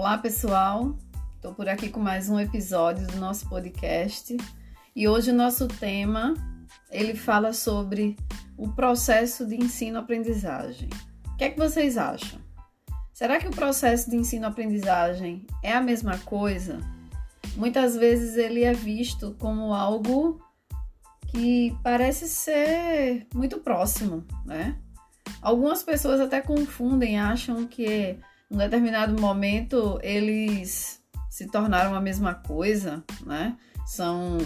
Olá, pessoal. Estou por aqui com mais um episódio do nosso podcast e hoje o nosso tema ele fala sobre o processo de ensino-aprendizagem. O que é que vocês acham? Será que o processo de ensino-aprendizagem é a mesma coisa? Muitas vezes ele é visto como algo que parece ser muito próximo, né? Algumas pessoas até confundem, acham que um determinado momento eles se tornaram a mesma coisa, né? São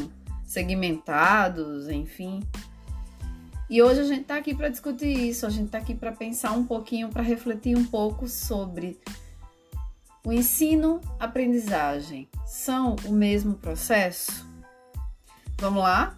segmentados, enfim. E hoje a gente está aqui para discutir isso, a gente está aqui para pensar um pouquinho, para refletir um pouco sobre o ensino-aprendizagem. São o mesmo processo? Vamos lá?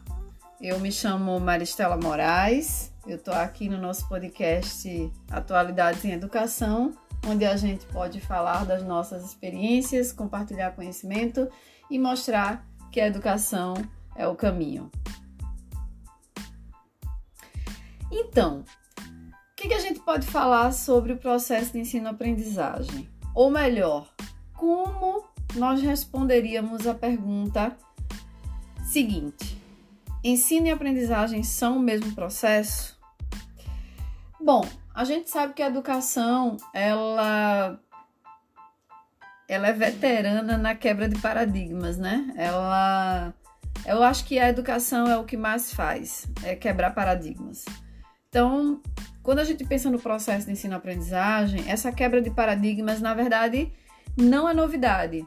Eu me chamo Maristela Moraes, eu estou aqui no nosso podcast Atualidades em Educação, onde a gente pode falar das nossas experiências, compartilhar conhecimento e mostrar que a educação é o caminho. Então, o que, a gente pode falar sobre o processo de ensino-aprendizagem? Ou melhor, como nós responderíamos a pergunta seguinte: ensino e aprendizagem são o mesmo processo? Bom, a gente sabe que a educação, ela ela é veterana na quebra de paradigmas, né? Ela eu acho que a educação é o que mais faz, é quebrar paradigmas. Então, quando a gente pensa no processo de ensino-aprendizagem, essa quebra de paradigmas, na verdade, não é novidade,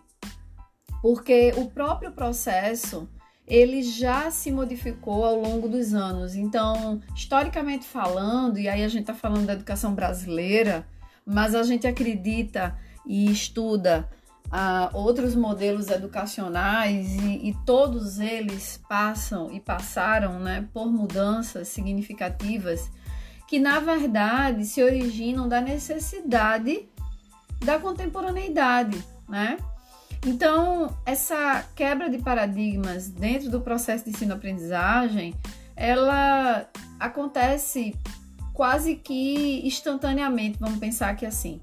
porque o próprio processo ele já se modificou ao longo dos anos. Então, historicamente falando, e aí a gente está falando da educação brasileira, mas a gente acredita e estuda uh, outros modelos educacionais e, e, todos eles passam e passaram né, por mudanças significativas que, na verdade, se originam da necessidade da contemporaneidade, né? Então, essa quebra de paradigmas dentro do processo de ensino-aprendizagem, ela acontece quase que instantaneamente, vamos pensar que assim.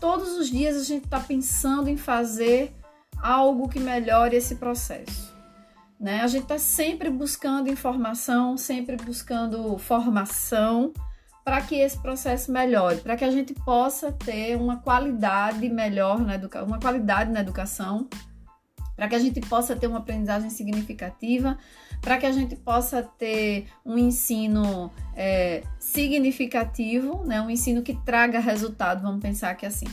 Todos os dias a gente está pensando em fazer algo que melhore esse processo. Né? A gente está sempre buscando informação, sempre buscando formação para que esse processo melhore, para que a gente possa ter uma qualidade melhor na educação, uma qualidade na educação, para que a gente possa ter uma aprendizagem significativa, para que a gente possa ter um ensino é, significativo, né? um ensino que traga resultado, vamos pensar que assim.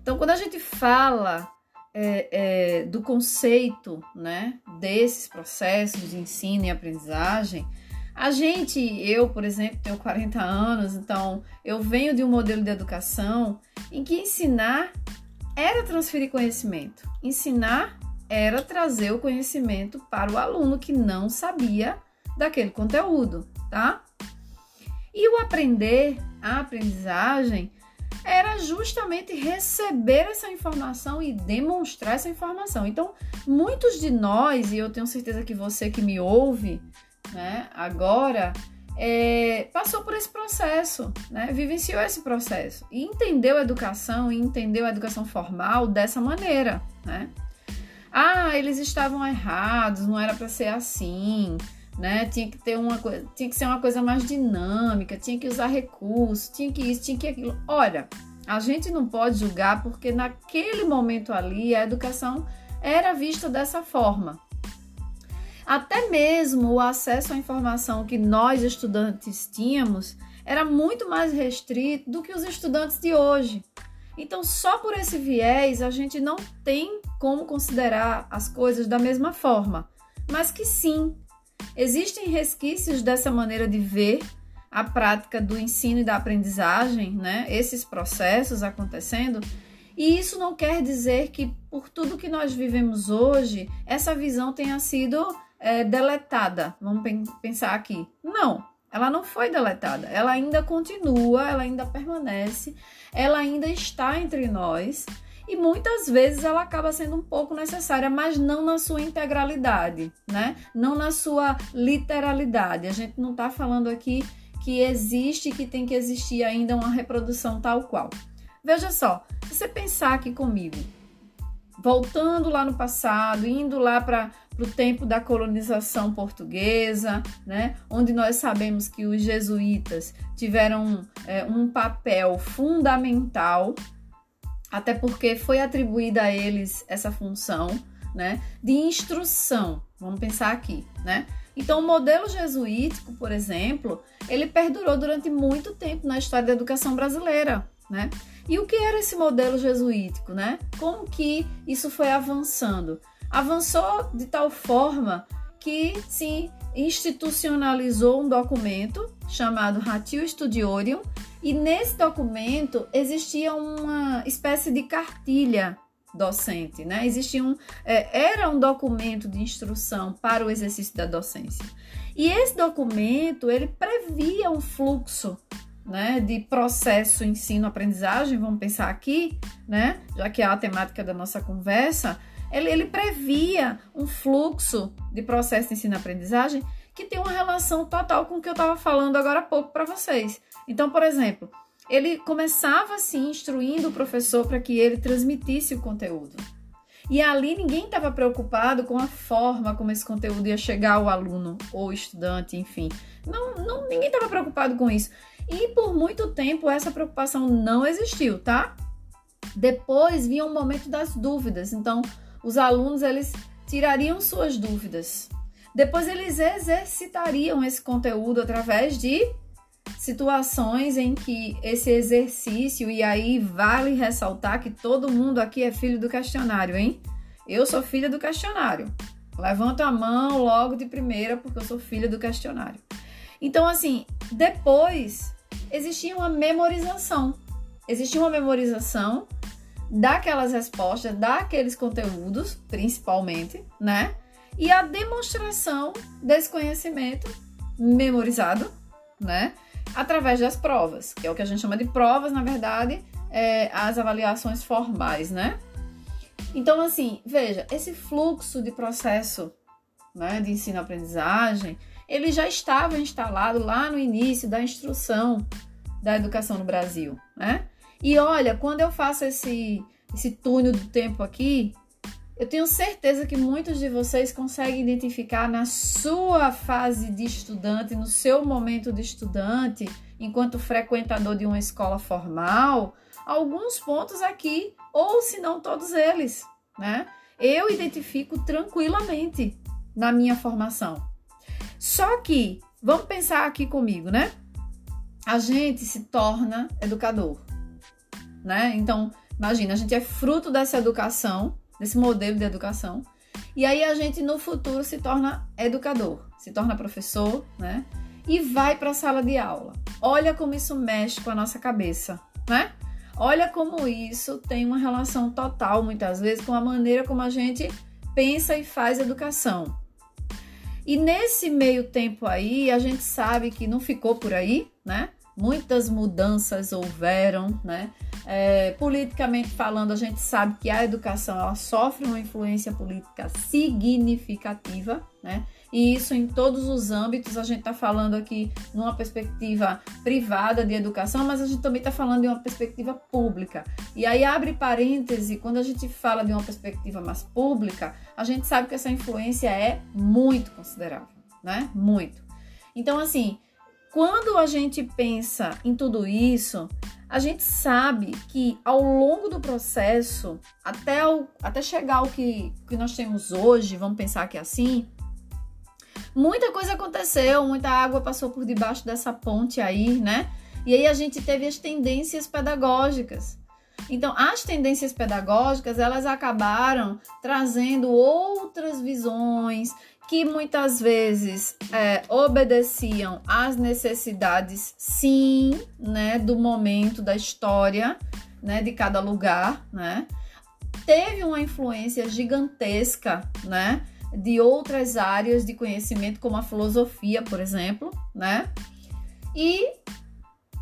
Então, quando a gente fala é, é, do conceito né, desses processos de ensino e aprendizagem, a gente, eu, por exemplo, tenho 40 anos, então eu venho de um modelo de educação em que ensinar era transferir conhecimento. Ensinar era trazer o conhecimento para o aluno que não sabia daquele conteúdo, tá? E o aprender, a aprendizagem, era justamente receber essa informação e demonstrar essa informação. Então, muitos de nós, e eu tenho certeza que você que me ouve, né, agora, é, passou por esse processo, né, vivenciou esse processo e entendeu a educação e entendeu a educação formal dessa maneira, né? Ah, eles estavam errados, não era para ser assim, né? Tinha que ter uma coisa, tinha que ser uma coisa mais dinâmica, tinha que usar recursos, tinha que isso, tinha que aquilo. Olha, a gente não pode julgar porque naquele momento ali a educação era vista dessa forma, até mesmo o acesso à informação que nós estudantes tínhamos era muito mais restrito do que os estudantes de hoje. Então, só por esse viés, a gente não tem como considerar as coisas da mesma forma, mas que sim, existem resquícios dessa maneira de ver a prática do ensino e da aprendizagem, né? Esses processos acontecendo. E isso não quer dizer que por tudo que nós vivemos hoje, essa visão tenha sido é, deletada. Vamos pensar aqui. Não, ela não foi deletada. Ela ainda continua, ela ainda permanece, ela ainda está entre nós. E muitas vezes ela acaba sendo um pouco necessária, mas não na sua integralidade, né? Não na sua literalidade. A gente não está falando aqui que existe, que tem que existir ainda uma reprodução tal qual. Veja só, se você pensar aqui comigo, voltando lá no passado, indo lá para o tempo da colonização portuguesa, né? onde nós sabemos que os jesuítas tiveram é, um papel fundamental, até porque foi atribuída a eles essa função né, de instrução. Vamos pensar aqui, né? Então, o modelo jesuítico, por exemplo, ele perdurou durante muito tempo na história da educação brasileira, né? E o que era esse modelo jesuítico, né? Como que isso foi avançando? Avançou de tal forma que se institucionalizou um documento chamado Ratio Studiorium, e nesse documento existia uma espécie de cartilha docente, né? Existia um, é, era um documento de instrução para o exercício da docência. E esse documento, ele previa um fluxo né, de processo ensino-aprendizagem, vamos pensar aqui, né, já que é a temática da nossa conversa, ele, ele previa um fluxo de processo de ensino-aprendizagem que tem uma relação total com o que eu estava falando agora há pouco para vocês. Então, por exemplo, ele começava assim instruindo o professor para que ele transmitisse o conteúdo. E ali ninguém estava preocupado com a forma como esse conteúdo ia chegar ao aluno ou estudante, enfim. Não, não ninguém estava preocupado com isso. E por muito tempo essa preocupação não existiu, tá? Depois vinha o um momento das dúvidas. Então, os alunos eles tirariam suas dúvidas. Depois eles exercitariam esse conteúdo através de situações em que esse exercício, e aí vale ressaltar que todo mundo aqui é filho do questionário, hein? Eu sou filha do questionário. Levanto a mão logo de primeira porque eu sou filha do questionário. Então, assim, depois existia uma memorização. Existia uma memorização daquelas respostas, daqueles conteúdos, principalmente, né? E a demonstração desse conhecimento memorizado, né? Através das provas, que é o que a gente chama de provas, na verdade, é, as avaliações formais, né? Então, assim, veja, esse fluxo de processo né, de ensino-aprendizagem, ele já estava instalado lá no início da instrução da educação no Brasil, né? E olha, quando eu faço esse, esse túnel do tempo aqui, eu tenho certeza que muitos de vocês conseguem identificar na sua fase de estudante, no seu momento de estudante, enquanto frequentador de uma escola formal, alguns pontos aqui, ou se não todos eles, né? Eu identifico tranquilamente na minha formação. Só que, vamos pensar aqui comigo, né? A gente se torna educador, né? Então, imagina, a gente é fruto dessa educação, desse modelo de educação, e aí a gente no futuro se torna educador, se torna professor, né? E vai para a sala de aula. Olha como isso mexe com a nossa cabeça, né? Olha como isso tem uma relação total, muitas vezes, com a maneira como a gente pensa e faz educação. E nesse meio tempo aí, a gente sabe que não ficou por aí, né? Muitas mudanças houveram, né? É, politicamente falando, a gente sabe que a educação ela sofre uma influência política significativa, né? e isso em todos os âmbitos. A gente está falando aqui numa perspectiva privada de educação, mas a gente também está falando de uma perspectiva pública. E aí abre parêntese, quando a gente fala de uma perspectiva mais pública, a gente sabe que essa influência é muito considerável, né? Muito. Então, assim, quando a gente pensa em tudo isso, a gente sabe que ao longo do processo, até, o, até chegar ao que, que nós temos hoje, vamos pensar que é assim, muita coisa aconteceu, muita água passou por debaixo dessa ponte aí, né? E aí a gente teve as tendências pedagógicas. Então, as tendências pedagógicas, elas acabaram trazendo outras visões que muitas vezes é, obedeciam às necessidades, sim, né, do momento da história, né, de cada lugar, né? Teve uma influência gigantesca, né, de outras áreas de conhecimento, como a filosofia, por exemplo, né? E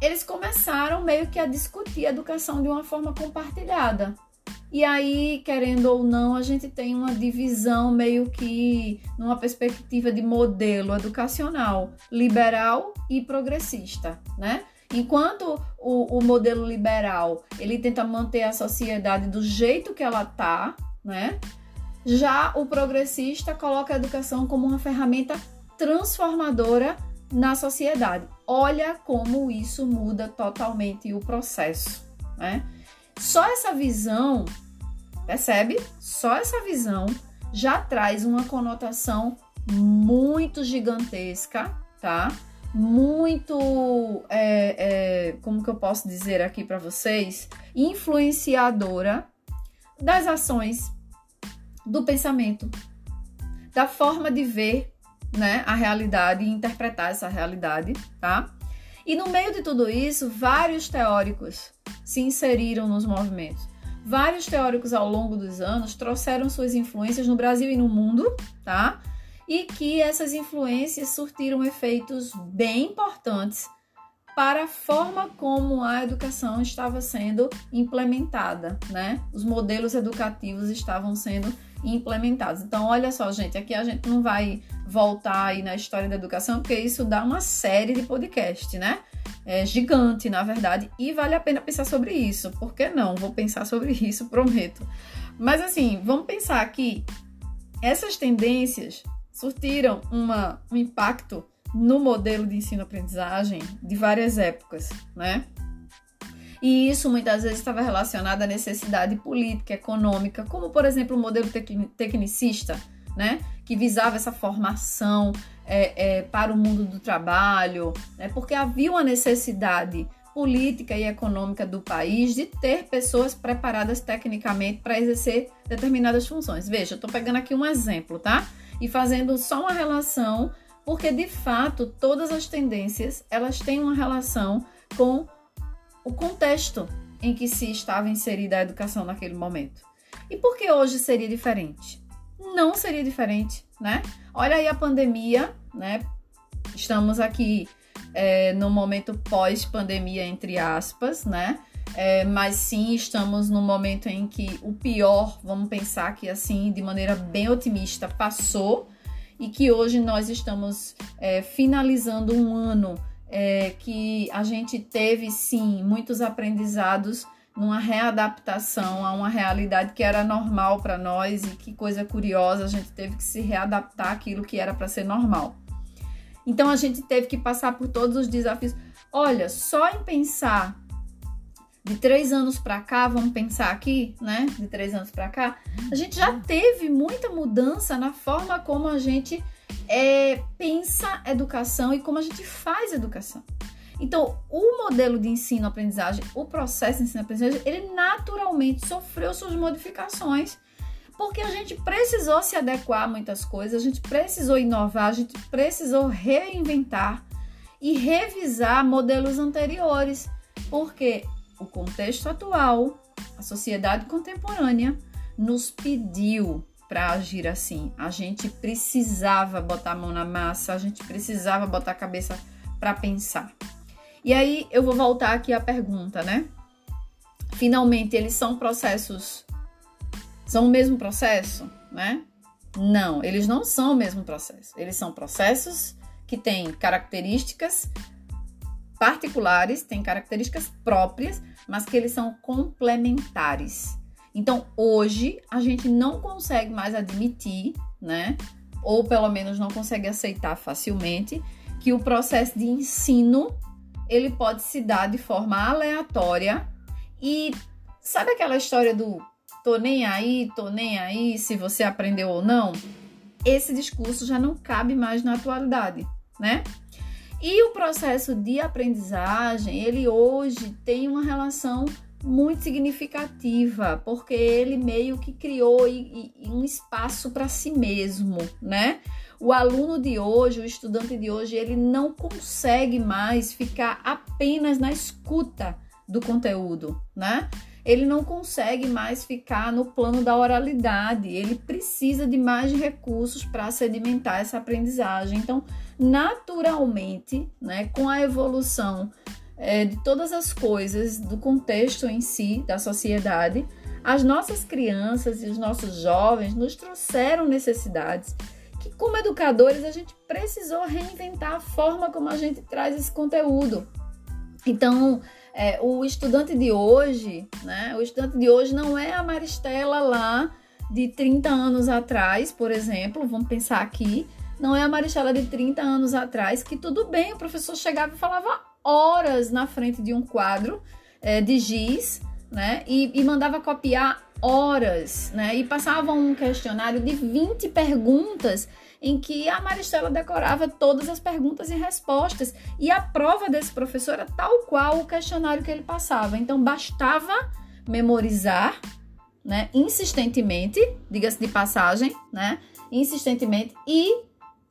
eles começaram meio que a discutir a educação de uma forma compartilhada. E aí, querendo ou não, a gente tem uma divisão meio que numa perspectiva de modelo educacional liberal e progressista, né? Enquanto o, o modelo liberal ele tenta manter a sociedade do jeito que ela tá, né? Já o progressista coloca a educação como uma ferramenta transformadora na sociedade. Olha como isso muda totalmente o processo, né? Só essa visão, percebe? Só essa visão já traz uma conotação muito gigantesca, tá? Muito, é, é, como que eu posso dizer aqui para vocês, influenciadora das ações, do pensamento, da forma de ver, né, a realidade e interpretar essa realidade, tá? E no meio de tudo isso, vários teóricos se inseriram nos movimentos. Vários teóricos ao longo dos anos trouxeram suas influências no Brasil e no mundo, tá? E que essas influências surtiram efeitos bem importantes para a forma como a educação estava sendo implementada, né? Os modelos educativos estavam sendo implementados. Então, olha só, gente, aqui a gente não vai voltar aí na história da educação, porque isso dá uma série de podcast, né? é, gigante, na verdade, e vale a pena pensar sobre isso. Por que não? Vou pensar sobre isso, prometo. Mas assim, vamos pensar que essas tendências surtiram uma, um impacto no modelo de ensino-aprendizagem de várias épocas, né? E isso muitas vezes estava relacionado à necessidade política, econômica, como por exemplo o modelo tecnicista, né? Que visava essa formação é, é, para o mundo do trabalho, né? porque havia uma necessidade política e econômica do país de ter pessoas preparadas tecnicamente para exercer determinadas funções. Veja, estou pegando aqui um exemplo, tá? E fazendo só uma relação, porque de fato todas as tendências elas têm uma relação com o contexto em que se estava inserida a educação naquele momento. E por que hoje seria diferente? Não seria diferente, né? Olha aí a pandemia, né? Estamos aqui é, no momento pós-pandemia, entre aspas, né? É, mas sim, estamos no momento em que o pior, vamos pensar que assim, de maneira bem otimista, passou e que hoje nós estamos é, finalizando um ano é, que a gente teve sim muitos aprendizados numa readaptação a uma realidade que era normal para nós e que coisa curiosa, a gente teve que se readaptar àquilo que era para ser normal. Então a gente teve que passar por todos os desafios. Olha, só em pensar de três anos para cá, vamos pensar aqui, né? De três anos para cá, a gente já teve muita mudança na forma como a gente é, pensa educação e como a gente faz educação. Então, o modelo de ensino-aprendizagem, o processo de ensino-aprendizagem, ele naturalmente sofreu suas modificações, porque a gente precisou se adequar a muitas coisas, a gente precisou inovar, a gente precisou reinventar e revisar modelos anteriores, porque o contexto atual, a sociedade contemporânea, nos pediu para agir assim. A gente precisava botar a mão na massa, a gente precisava botar a cabeça para pensar. E aí eu vou voltar aqui à pergunta, né? Finalmente, eles são processos. São o mesmo processo, né? Não, eles não são o mesmo processo. Eles são processos que têm características particulares, têm características próprias, mas que eles são complementares. Então, hoje a gente não consegue mais admitir, né? Ou pelo menos não consegue aceitar facilmente que o processo de ensino ele pode se dar de forma aleatória e sabe aquela história do tô nem aí, tô nem aí se você aprendeu ou não? Esse discurso já não cabe mais na atualidade, né? E o processo de aprendizagem, ele hoje tem uma relação muito significativa, porque ele meio que criou um espaço para si mesmo, né? O aluno de hoje, o estudante de hoje, ele não consegue mais ficar apenas na escuta do conteúdo, né? Ele não consegue mais ficar no plano da oralidade, ele precisa de mais recursos para sedimentar essa aprendizagem. Então, naturalmente, né, com a evolução é, de todas as coisas, do contexto em si, da sociedade, as nossas crianças e os nossos jovens nos trouxeram necessidades que, como educadores, a gente precisou reinventar a forma como a gente traz esse conteúdo. Então, é, o estudante de hoje, né? O estudante de hoje não é a Maristela lá de 30 anos atrás, por exemplo, vamos pensar aqui, não é a Maristela de 30 anos atrás, que tudo bem, o professor chegava e falava horas na frente de um quadro é, de giz, né? E, e mandava copiar horas, né? E passava um questionário de 20 perguntas em que a Maristela decorava todas as perguntas e respostas. E a prova desse professor era tal qual o questionário que ele passava. Então bastava memorizar, né, insistentemente, diga-se de passagem, né, insistentemente e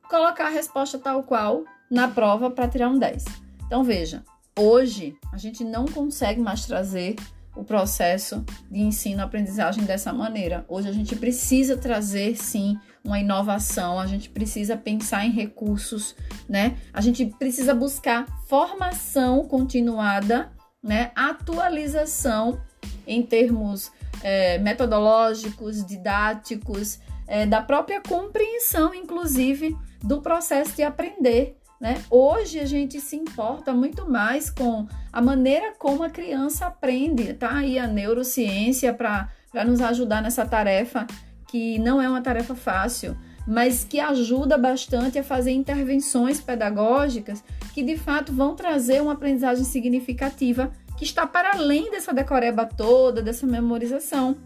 colocar a resposta tal qual na prova para tirar um 10. Então veja, hoje a gente não consegue mais trazer o processo de ensino-aprendizagem dessa maneira. Hoje a gente precisa trazer sim uma inovação, a gente precisa pensar em recursos, né? A gente precisa buscar formação continuada, né? Atualização em termos é, metodológicos, didáticos, é, da própria compreensão, inclusive, do processo de aprender. Né? Hoje a gente se importa muito mais com a maneira como a criança aprende, tá? Aí a neurociência para nos ajudar nessa tarefa, que não é uma tarefa fácil, mas que ajuda bastante a fazer intervenções pedagógicas que de fato vão trazer uma aprendizagem significativa que está para além dessa decoreba toda, dessa memorização.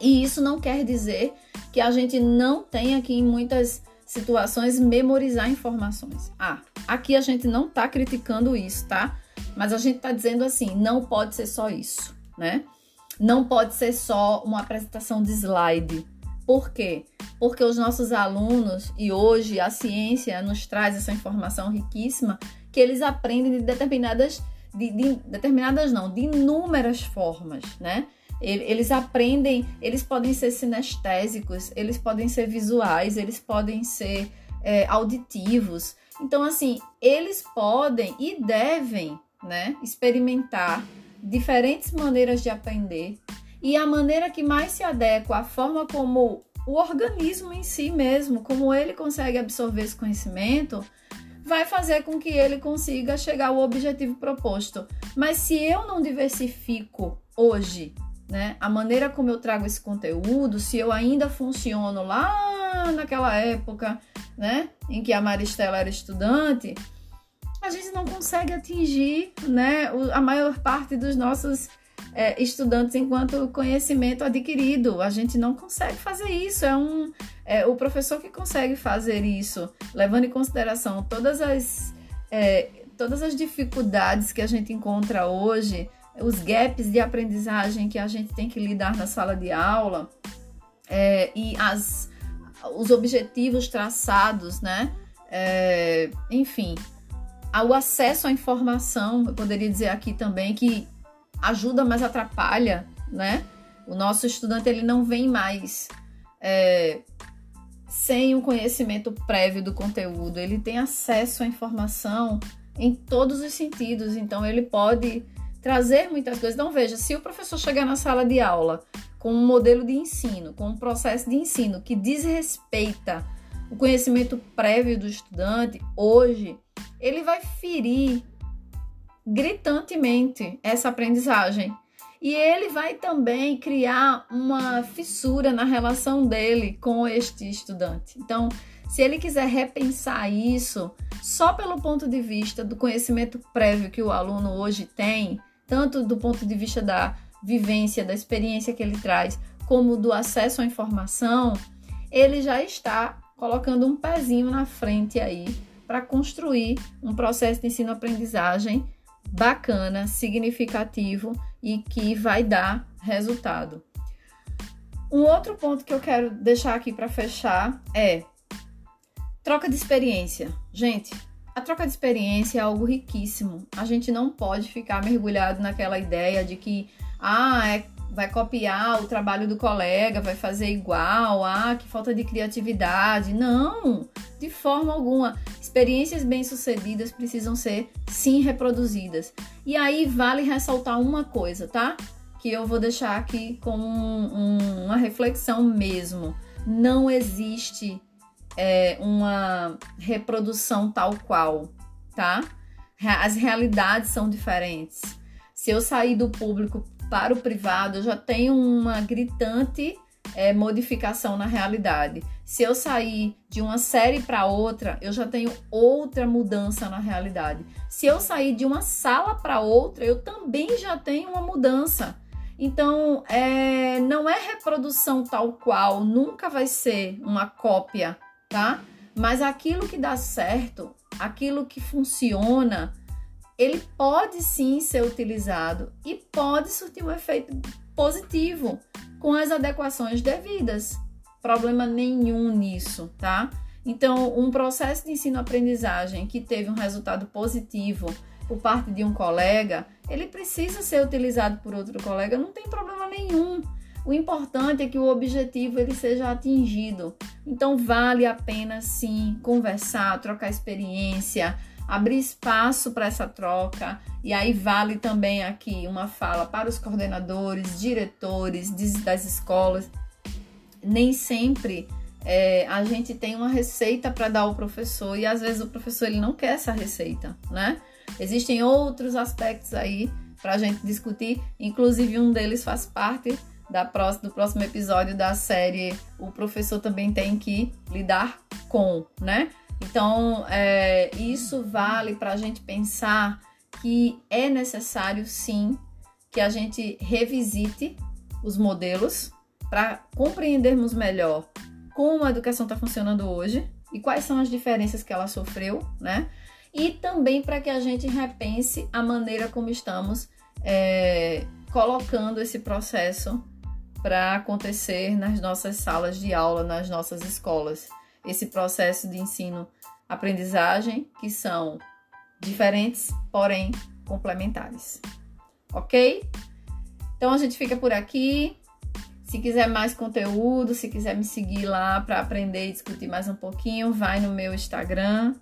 E isso não quer dizer que a gente não tenha aqui em muitas situações memorizar informações. Ah, aqui a gente não está criticando isso, tá? Mas a gente está dizendo assim, não pode ser só isso, né? Não pode ser só uma apresentação de slide. Por quê? Porque os nossos alunos, e hoje a ciência nos traz essa informação riquíssima, que eles aprendem de determinadas, de, de determinadas não, de inúmeras formas, né? Eles aprendem, eles podem ser sinestésicos, eles podem ser visuais, eles podem ser é, auditivos. Então, assim, eles podem e devem né, experimentar diferentes maneiras de aprender e a maneira que mais se adequa à forma como o organismo em si mesmo, como ele consegue absorver esse conhecimento, vai fazer com que ele consiga chegar ao objetivo proposto. Mas se eu não diversifico hoje né? A maneira como eu trago esse conteúdo, se eu ainda funciono lá naquela época, né, em que a Maristela era estudante, a gente não consegue atingir, né, a maior parte dos nossos é, estudantes enquanto conhecimento adquirido. A gente não consegue fazer isso. É um é, o professor que consegue fazer isso, levando em consideração todas as é, todas as dificuldades que a gente encontra hoje os gaps de aprendizagem que a gente tem que lidar na sala de aula é, e as, os objetivos traçados, né? É, enfim, o acesso à informação, eu poderia dizer aqui também que ajuda, mas atrapalha, né? O nosso estudante ele não vem mais é, sem um conhecimento prévio do conteúdo, ele tem acesso à informação em todos os sentidos, então ele pode trazer muitas coisas. Então, veja, se o professor chegar na sala de aula com um modelo de ensino, com um processo de ensino que desrespeita o conhecimento prévio do estudante, hoje, ele vai ferir gritantemente essa aprendizagem. E ele vai também criar uma fissura na relação dele com este estudante. Então, se ele quiser repensar isso, só pelo ponto de vista do conhecimento prévio que o aluno hoje tem, tanto do ponto de vista da vivência, da experiência que ele traz, como do acesso à informação, ele já está colocando um pezinho na frente aí para construir um processo de ensino-aprendizagem bacana, significativo e que vai dar resultado. Um outro ponto que eu quero deixar aqui para fechar é troca de experiência. Gente, a troca de experiência é algo riquíssimo. A gente não pode ficar mergulhado naquela ideia de que ah, é, vai copiar o trabalho do colega, vai fazer igual, ah, que falta de criatividade. Não, de forma alguma. Experiências bem-sucedidas precisam ser sim reproduzidas. E aí vale ressaltar uma coisa, tá? Que eu vou deixar aqui como um, um, uma reflexão mesmo. Não existe é, uma reprodução tal qual, tá? As realidades são diferentes. Se eu sair do público para o privado, eu já tenho uma gritante é, modificação na realidade. Se eu sair de uma série para outra, eu já tenho outra mudança na realidade. Se eu sair de uma sala para outra, eu também já tenho uma mudança. Então, é, não é reprodução tal qual, nunca vai ser uma cópia, tá? Mas aquilo que dá certo, aquilo que funciona, ele pode sim ser utilizado e pode surtir um efeito positivo com as adequações devidas. Problema nenhum nisso, tá? Então, um processo de ensino-aprendizagem que teve um resultado positivo por parte de um colega, ele precisa ser utilizado por outro colega, não tem problema nenhum. O importante é que o objetivo ele seja atingido. Então vale a pena sim conversar, trocar experiência, abrir espaço para essa troca. E aí vale também aqui uma fala para os coordenadores, diretores das escolas. Nem sempre é, a gente tem uma receita para dar ao professor e às vezes o professor ele não quer essa receita, né? Existem outros aspectos aí para a gente discutir, inclusive um deles faz parte da próxima, do próximo episódio da série O Professor Também Tem que Lidar com, né? Então, é, isso vale para a gente pensar que é necessário sim que a gente revisite os modelos para compreendermos melhor como a educação está funcionando hoje e quais são as diferenças que ela sofreu, né? E também para que a gente repense a maneira como estamos é, colocando esse processo para acontecer nas nossas salas de aula, nas nossas escolas esse processo de ensino-aprendizagem, que são diferentes, porém complementares. Ok? Então a gente fica por aqui. Se quiser mais conteúdo, se quiser me seguir lá para aprender e discutir mais um pouquinho, vai no meu Instagram,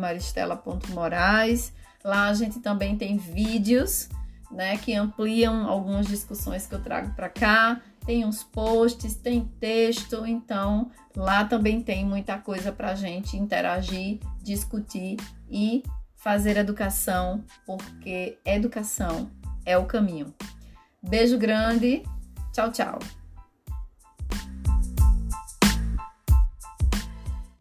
maristela.moraes. Lá a gente também tem vídeos né, que ampliam algumas discussões que eu trago para cá tem uns posts, tem texto, então lá também tem muita coisa para a gente interagir, discutir e fazer educação, porque educação é o caminho. Beijo grande, tchau, tchau.